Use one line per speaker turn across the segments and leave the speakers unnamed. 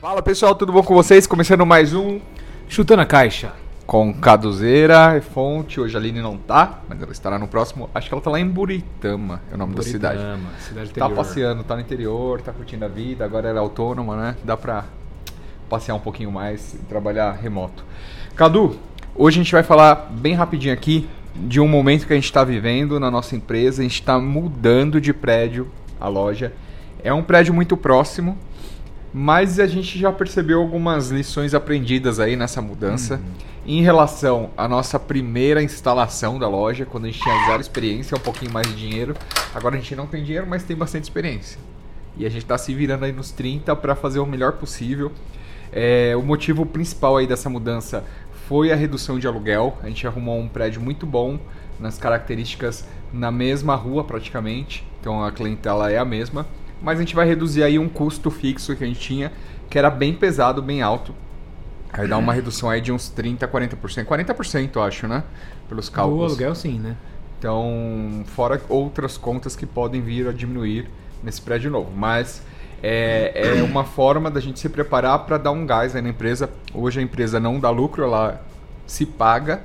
Fala pessoal, tudo bom com vocês? Começando mais um
Chutando a Caixa.
com Caduzeira, fonte. Hoje a Aline não tá, mas ela estará no próximo. Acho que ela tá lá em Buritama, é o nome da cidade.
Buritama, cidade
Tá
interior.
passeando, tá no interior, tá curtindo a vida, agora ela é autônoma, né? Dá pra passear um pouquinho mais e trabalhar remoto. Cadu, hoje a gente vai falar bem rapidinho aqui de um momento que a gente está vivendo na nossa empresa. A gente está mudando de prédio a loja. É um prédio muito próximo, mas a gente já percebeu algumas lições aprendidas aí nessa mudança. Em relação à nossa primeira instalação da loja, quando a gente tinha zero experiência, um pouquinho mais de dinheiro. Agora a gente não tem dinheiro, mas tem bastante experiência. E a gente está se virando aí nos 30 para fazer o melhor possível. É, o motivo principal aí dessa mudança foi a redução de aluguel. A gente arrumou um prédio muito bom nas características na mesma rua praticamente. Então a clientela é a mesma. Mas a gente vai reduzir aí um custo fixo que a gente tinha, que era bem pesado, bem alto. Aí dá uma redução aí de uns 30, 40%. 40% eu acho, né? Pelos
O
cálculos.
aluguel sim, né?
Então, fora outras contas que podem vir a diminuir nesse prédio novo. Mas é, é uma forma da gente se preparar para dar um gás aí na empresa. Hoje a empresa não dá lucro, ela se paga,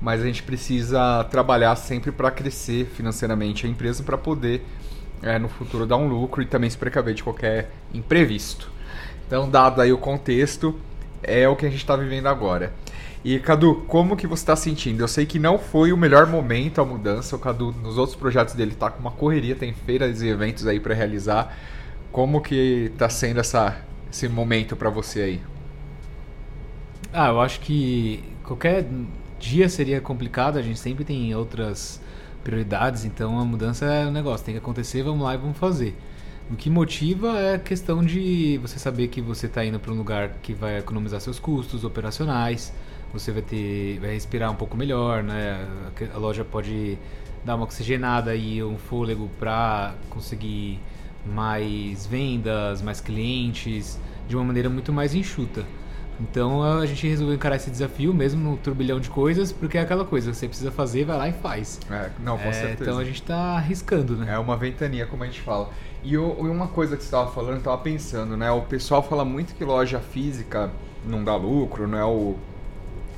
mas a gente precisa trabalhar sempre para crescer financeiramente a empresa para poder é, no futuro dar um lucro e também se precaver de qualquer imprevisto. Então, dado aí o contexto, é o que a gente está vivendo agora. E Cadu, como que você está sentindo? Eu sei que não foi o melhor momento a mudança. O Cadu, nos outros projetos dele, tá com uma correria, tem feiras e eventos aí para realizar. Como que está sendo essa, esse momento para você aí?
Ah, eu acho que qualquer dia seria complicado, a gente sempre tem outras prioridades, então a mudança é um negócio, tem que acontecer, vamos lá e vamos fazer. O que motiva é a questão de você saber que você está indo para um lugar que vai economizar seus custos operacionais, você vai ter, vai respirar um pouco melhor, né? A loja pode dar uma oxigenada e um fôlego para conseguir mais vendas, mais clientes, de uma maneira muito mais enxuta. Então a gente resolveu encarar esse desafio mesmo no turbilhão de coisas, porque é aquela coisa, você precisa fazer, vai lá e faz.
É, não, com
É,
certeza.
então a gente está arriscando, né?
É uma ventania, como a gente fala. E o- e uma coisa que você estava falando, eu estava pensando, né? O pessoal fala muito que loja física não dá lucro, não é o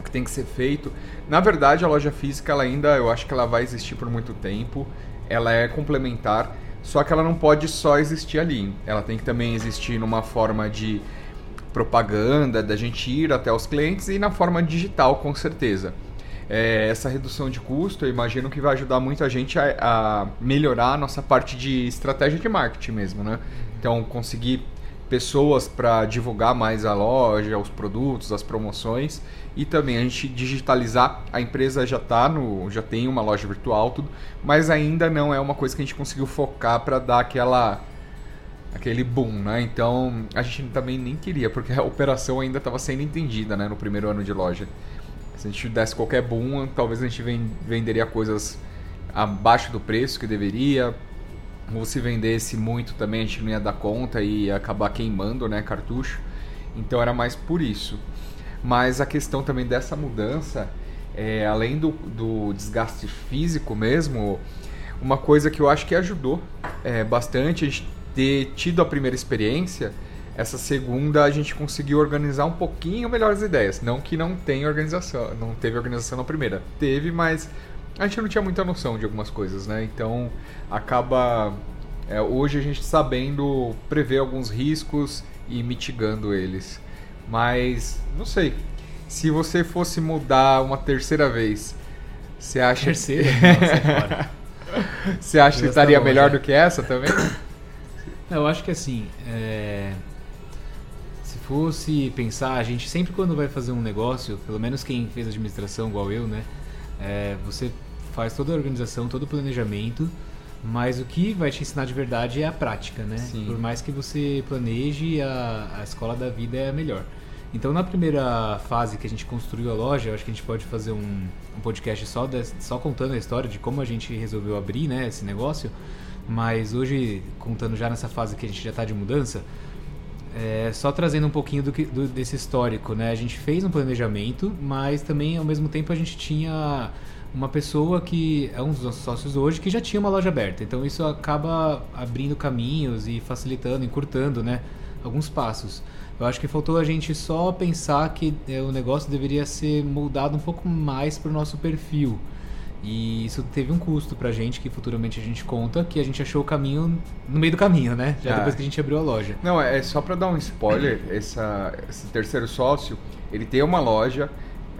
que tem que ser feito. Na verdade, a loja física, ela ainda, eu acho que ela vai existir por muito tempo. Ela é complementar, só que ela não pode só existir ali. Ela tem que também existir numa forma de propaganda, da gente ir até os clientes e na forma digital, com certeza. É, essa redução de custo, eu imagino que vai ajudar muita gente a, a melhorar a nossa parte de estratégia de marketing mesmo, né? Então, conseguir pessoas para divulgar mais a loja, os produtos, as promoções e também a gente digitalizar. A empresa já tá no, já tem uma loja virtual, tudo, mas ainda não é uma coisa que a gente conseguiu focar para dar aquela aquele boom, né? Então a gente também nem queria, porque a operação ainda estava sendo entendida, né? No primeiro ano de loja. Se a gente desse qualquer boom, talvez a gente ven- venderia coisas abaixo do preço que deveria. Ou se vendesse muito também, a gente não ia dar conta e ia acabar queimando, né? Cartucho. Então era mais por isso. Mas a questão também dessa mudança, é, além do, do desgaste físico mesmo, uma coisa que eu acho que ajudou é, bastante a gente ter tido a primeira experiência, essa segunda a gente conseguiu organizar um pouquinho melhor as ideias. Não que não tenha organização, não teve organização na primeira. Teve, mas a gente não tinha muita noção de algumas coisas, né? Então acaba é, hoje a gente sabendo prever alguns riscos e mitigando eles. Mas não sei. Se você fosse mudar uma terceira vez, você acha
Terceira, sai fora.
você acha que estaria melhor do que essa também?
Eu acho que assim, é, se fosse pensar, a gente sempre quando vai fazer um negócio, pelo menos quem fez administração igual eu, né? é, você faz toda a organização, todo o planejamento, mas o que vai te ensinar de verdade é a prática, né?
Sim.
Por mais que você planeje, a, a escola da vida é a melhor. Então, na primeira fase que a gente construiu a loja, eu acho que a gente pode fazer um, um podcast só, des- só contando a história de como a gente resolveu abrir né, esse negócio. Mas hoje, contando já nessa fase que a gente já está de mudança, é, só trazendo um pouquinho do que- do- desse histórico, né? A gente fez um planejamento, mas também ao mesmo tempo a gente tinha uma pessoa que é um dos nossos sócios hoje que já tinha uma loja aberta. Então isso acaba abrindo caminhos e facilitando, encurtando, né? alguns passos. Eu acho que faltou a gente só pensar que é, o negócio deveria ser moldado um pouco mais para o nosso perfil. E isso teve um custo pra gente, que futuramente a gente conta, que a gente achou o caminho no meio do caminho, né? Já
Ah.
depois que a gente abriu a loja.
Não, é só para dar um spoiler, essa, esse terceiro sócio, ele tem uma loja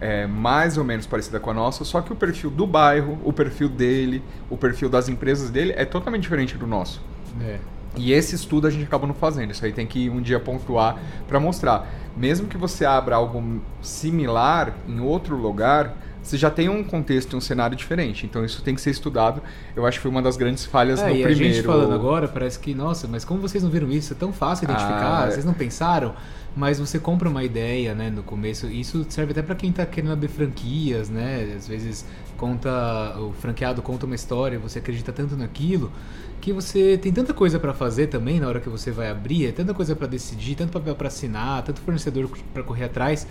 é, mais ou menos parecida com a nossa, só que o perfil do bairro, o perfil dele, o perfil das empresas dele é totalmente diferente do nosso.
É.
E esse estudo a gente acaba não fazendo, isso aí tem que um dia pontuar para mostrar. Mesmo que você abra algo similar em outro lugar, você já tem um contexto e um cenário diferente. Então isso tem que ser estudado. Eu acho que foi uma das grandes falhas
É,
no
e
primeiro.
a gente falando agora, parece que, nossa, mas como vocês não viram isso? É tão fácil identificar,
Ah, é.
vocês não pensaram? Mas você compra uma ideia, né, no começo. Isso serve até para quem tá querendo abrir franquias, né? Às vezes conta o franqueado conta uma história, você acredita tanto naquilo que você tem tanta coisa para fazer também na hora que você vai abrir, é tanta coisa para decidir, tanto papel para assinar, tanto fornecedor para correr atrás,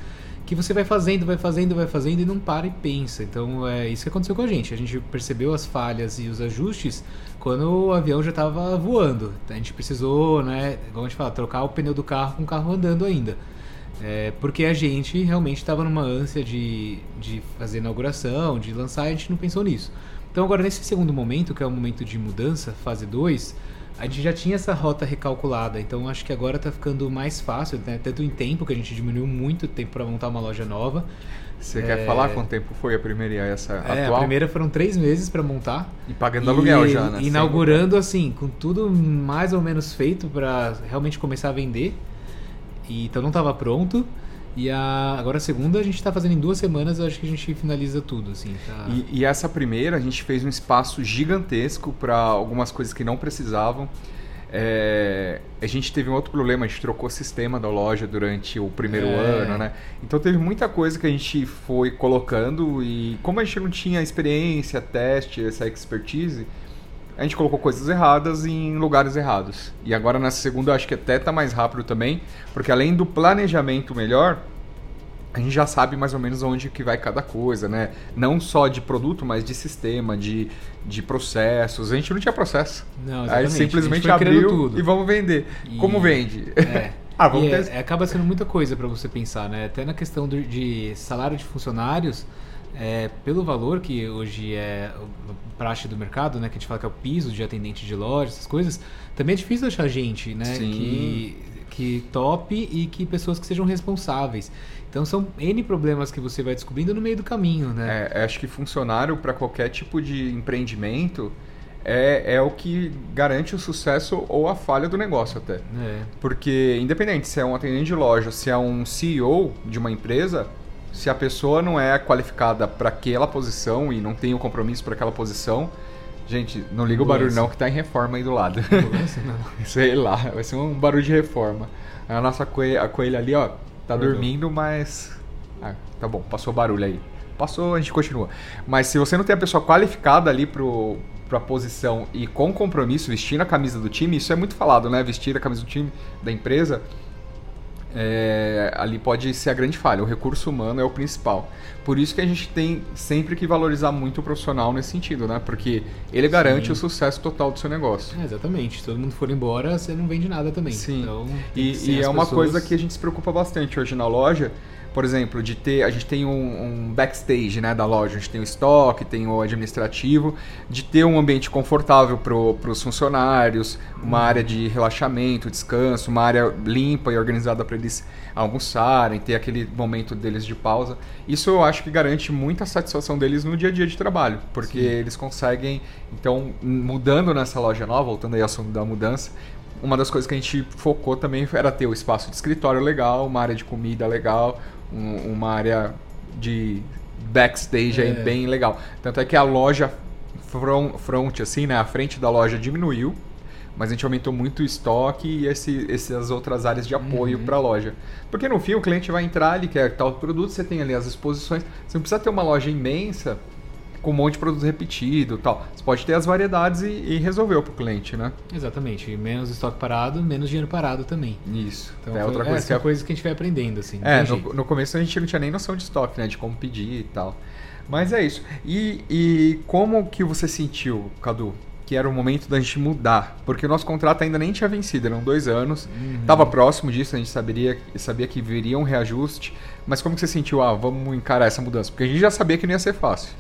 que você vai fazendo, vai fazendo, vai fazendo e não para e pensa. Então é isso que aconteceu com a gente. A gente percebeu as falhas e os ajustes quando o avião já estava voando. A gente precisou, né, como a gente fala, trocar o pneu do carro com o carro andando ainda. É, porque a gente realmente estava numa ânsia de, de fazer inauguração, de lançar, e a gente não pensou nisso. Então agora nesse segundo momento, que é o momento de mudança, fase 2, a gente já tinha essa rota recalculada, então acho que agora está ficando mais fácil, né? tanto em tempo, que a gente diminuiu muito o tempo para montar uma loja nova.
Você quer falar quanto tempo foi a primeira e essa
É,
atual?
a primeira foram três meses para montar.
E pagando aluguel
E
já, né?
Inaugurando assim, com tudo mais ou menos feito para realmente começar a vender. E, então não estava pronto. E a, agora a segunda a gente está fazendo em duas semanas, acho que a gente finaliza tudo, assim. Tá...
E, e essa primeira, a gente fez um espaço gigantesco para algumas coisas que não precisavam. É, a gente teve um outro problema, a gente trocou o sistema da loja durante o primeiro
É.
ano, né? Então teve muita coisa que a gente foi colocando e como a gente não tinha experiência, teste, essa expertise, a gente colocou coisas erradas em lugares errados. E agora nessa segunda acho que até tá mais rápido também, porque além do planejamento melhor, a gente já sabe mais ou menos onde que vai cada coisa, né? Não só de produto, mas de sistema, de, de processos. A gente não tinha processo.
Não,
Aí simplesmente abriu
tudo.
e vamos vender.
E-
Como vende?
É.
Ah, vamos
E é-
ter-
é, acaba sendo muita coisa para você pensar, né? Até na questão do- de salário de funcionários, é, pelo valor que hoje é praxe do mercado, né? Que a gente fala que é o piso de atendente de loja, essas coisas, também é difícil achar gente, né?
Sim.
Que, que tope e que pessoas que sejam responsáveis. Então são N problemas que você vai descobrindo no meio do caminho, né?
É, acho que funcionário para qualquer tipo de empreendimento é, é o que garante o sucesso ou a falha do negócio até.
É.
Porque, independente se é um atendente de loja, se é um CEO de uma empresa, se a pessoa não é qualificada para aquela posição e não tem o compromisso para aquela posição, gente, não liga o barulho não que tá em reforma aí do lado.
Não.
Sei lá, vai ser um barulho de reforma. A nossa coelha, a coelha ali, ó, tá
Acordou.
dormindo, mas. Ah, tá bom, passou barulho aí. Passou, a gente continua. Mas se você não tem a pessoa qualificada ali pro, pra posição e com compromisso, vestindo a camisa do time, isso é muito falado, né? Vestir a camisa do time, da empresa, é, ali pode ser a grande falha. O recurso humano é o principal. Por isso que a gente tem sempre que valorizar muito o profissional nesse sentido, né? Porque ele garante
Sim.
o sucesso total do seu negócio.
É, exatamente. Se todo mundo for embora, você não vende nada também.
Sim.
Então,
E, e é uma
pessoas-
coisa que a gente se preocupa bastante hoje na loja. Por exemplo, de ter. A gente tem um, um backstage né, da loja, a gente tem o estoque, tem o administrativo, de ter um ambiente confortável para os funcionários, uma
Uhum.
área de relaxamento, descanso, uma área limpa e organizada para eles almoçarem, ter aquele momento deles de pausa. Isso eu acho que garante muita satisfação deles no dia a dia de trabalho, porque
Sim.
eles conseguem, então, mudando nessa loja nova, voltando aí ao assunto da mudança, uma das coisas que a gente focou também era ter o espaço de escritório legal, uma área de comida legal, um- uma área de backstage aí
É.
bem legal. Tanto é que a loja front, front assim, né, a frente da loja diminuiu, mas a gente aumentou muito o estoque e esse, essas outras áreas de apoio
Uhum.
para a loja. Porque no fim o cliente vai entrar, ele quer tal produto, você tem ali as exposições, você não precisa ter uma loja imensa com um monte de produto repetido tal. Você pode ter as variedades e, e resolveu para o cliente, né?
Exatamente. Menos estoque parado, menos dinheiro parado também.
Isso.
Então,
é
foi-
outra
é,
coisa que
são
é
coisas que a gente vai aprendendo, assim.
É, no, no começo a gente não tinha nem noção de estoque, né? De como pedir e tal. Mas é isso. E, e como que você sentiu, Cadu, que era o momento da gente mudar, porque o nosso contrato ainda nem tinha vencido, eram dois anos,
Uhum.
estava próximo disso, a gente saberia, sabia que viria um reajuste, mas como que você sentiu, ah, vamos encarar essa mudança? Porque a gente já sabia que não ia ser fácil.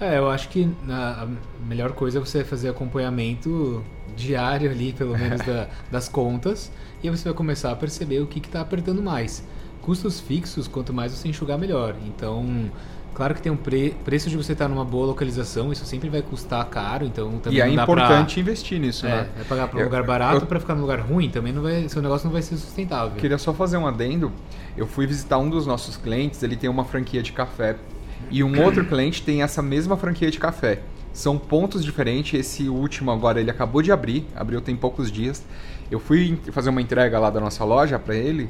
É, eu acho que a melhor coisa é você fazer acompanhamento diário ali, pelo menos da- das contas, e aí você vai começar a perceber o que está apertando mais. Custos fixos, quanto mais você enxugar, melhor. Então, claro que tem um pre- preço de você estar numa boa localização, isso sempre vai custar caro, então também
e é
dá pra-
importante investir nisso,
É,
né?
vai pagar para um lugar barato
eu-
para ficar num lugar ruim, também não vai, seu negócio não vai ser sustentável.
Queria só fazer um adendo. Eu fui visitar um dos nossos clientes, ele tem uma franquia de café. E um outro cliente tem essa mesma franquia de café. São pontos diferentes. Esse último agora ele acabou de abrir, abriu tem poucos dias. Eu fui fazer uma entrega lá da nossa loja para ele.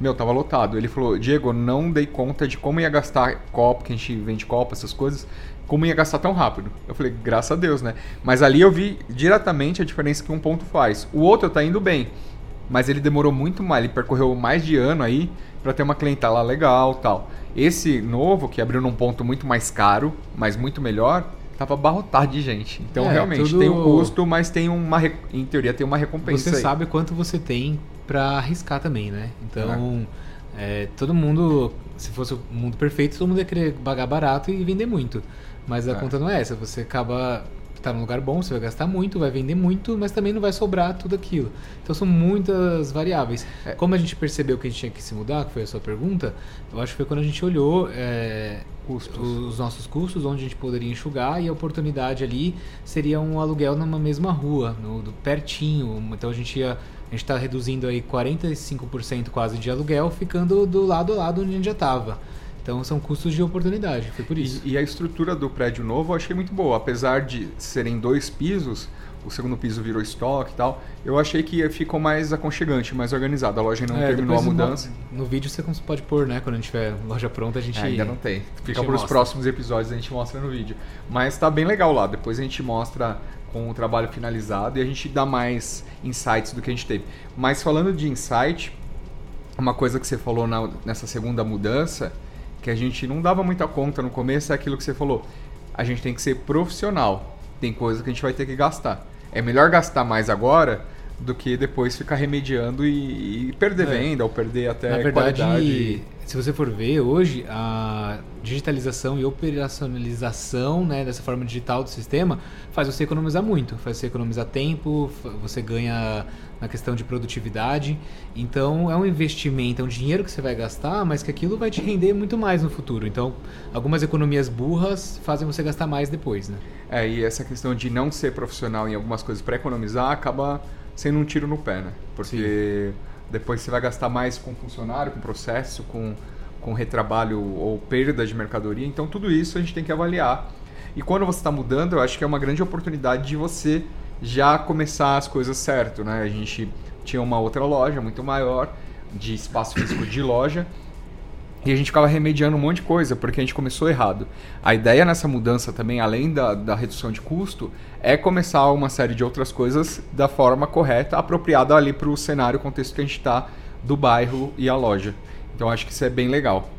Meu, tava lotado. Ele falou: Diego, não dei conta de como ia gastar copo, que a gente vende copo, essas coisas, como ia gastar tão rápido. Eu falei: graças a Deus, né? Mas ali eu vi diretamente a diferença que um ponto faz. O outro tá indo bem mas ele demorou muito mais, ele percorreu mais de ano aí para ter uma clientela legal tal. Esse novo, que abriu num ponto muito mais caro, mas muito melhor, tava abarrotado de gente. Então,
É,
realmente,
tudo-
tem um custo, mas tem uma, em teoria, tem uma recompensa
Você
aí.
sabe quanto você tem para arriscar também, né? Então, é, todo mundo, se fosse o mundo perfeito, todo mundo ia querer pagar barato e vender muito. Mas a
É.
conta não é essa. Você acaba tá num lugar bom, você vai gastar muito, vai vender muito, mas também não vai sobrar tudo aquilo. Então são muitas variáveis.
É.
Como a gente percebeu que a gente tinha que se mudar, que foi a sua pergunta, eu acho que foi quando a gente olhou é,
Custos.
os nossos custos, onde a gente poderia enxugar, e a oportunidade ali seria um aluguel numa mesma rua, no, do- pertinho. Então a gente ia. A gente está reduzindo aí 45% quase de aluguel, ficando do lado a lado onde a gente já estava. Então são custos de oportunidade, foi por isso.
E, e a estrutura do prédio novo eu achei muito boa. Apesar de serem dois pisos, o segundo piso virou estoque e tal, eu achei que ficou mais aconchegante, mais organizado. A loja não
É,
terminou a mudança.
No, no vídeo você pode pôr, né? Quando a gente tiver loja pronta, a gente.
É, ainda não tem. Fica para os próximos episódios, a gente mostra no vídeo. Mas tá bem legal lá. Depois a gente mostra com o trabalho finalizado e a gente dá mais insights do que a gente teve. Mas falando de insight, uma coisa que você falou na- nessa segunda mudança, que a gente não dava muita conta no começo, é aquilo que você falou. A gente tem que ser profissional. Tem coisa que a gente vai ter que gastar. É melhor gastar mais agora do que depois ficar remediando e, e perder
É.
venda ou perder até
Na verdade,
qualidade.
Se você for ver hoje, a digitalização e operacionalização né, dessa forma digital do sistema faz você economizar muito, faz você economizar tempo, você ganha na questão de produtividade. Então é um investimento, é um dinheiro que você vai gastar, mas que aquilo vai te render muito mais no futuro. Então, algumas economias burras fazem você gastar mais depois, né?
É, e essa questão de não ser profissional em algumas coisas para economizar acaba sendo um tiro no pé, né? Porque depois você vai gastar mais com funcionário, com processo, com, com retrabalho ou perda de mercadoria. Então, tudo isso a gente tem que avaliar. E quando você está mudando, eu acho que é uma grande oportunidade de você já começar as coisas certo, né? A gente tinha uma outra loja muito maior, de espaço físico de loja, e a gente ficava remediando um monte de coisa, porque a gente começou errado. A ideia nessa mudança também, além da, da redução de custo, é começar uma série de outras coisas da forma correta, apropriada ali para o cenário, contexto que a gente está, do bairro e a loja. Então acho que isso é bem legal.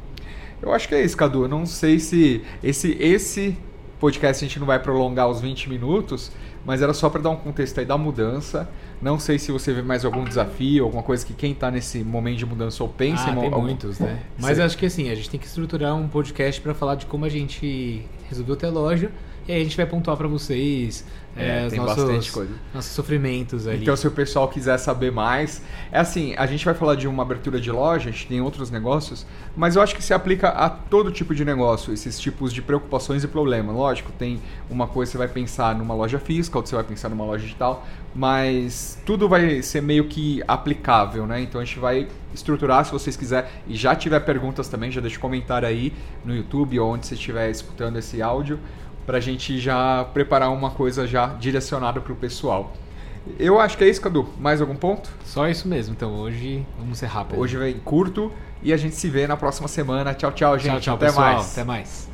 Eu acho que é isso, Cadu. Eu não sei se esse, esse podcast a gente não vai prolongar os 20 minutos, mas era só para dar um contexto aí da mudança. Não sei se você vê mais algum desafio, alguma coisa que quem está nesse momento de mudança ou pensa
ah,
em
tem
algum-
muitos, né? Mas acho que assim, a gente tem que estruturar um podcast para falar de como a gente resolveu ter loja. E aí a gente vai pontuar para vocês
É,
é, os
tem
nossos,
bastante coisa.
nossos sofrimentos ali.
Então, se o pessoal quiser saber mais, é assim, a gente vai falar de uma abertura de loja, a gente tem outros negócios, mas eu acho que se aplica a todo tipo de negócio, esses tipos de preocupações e problemas. Lógico, tem uma coisa que você vai pensar numa loja física, outra você vai pensar numa loja digital, mas tudo vai ser meio que aplicável, né? Então a gente vai estruturar, se vocês quiserem, e já tiver perguntas também, já deixa um comentário aí no YouTube ou onde você estiver escutando esse áudio, pra gente já preparar uma coisa já direcionada pro pessoal. Eu acho que é isso, Cadu. Mais algum ponto?
Só isso mesmo. Então hoje vamos ser rápidos.
Hoje vem curto e a gente se vê na próxima semana. Tchau, tchau, gente.
tchau, tchau,
Até
pessoal.
mais.
Até mais.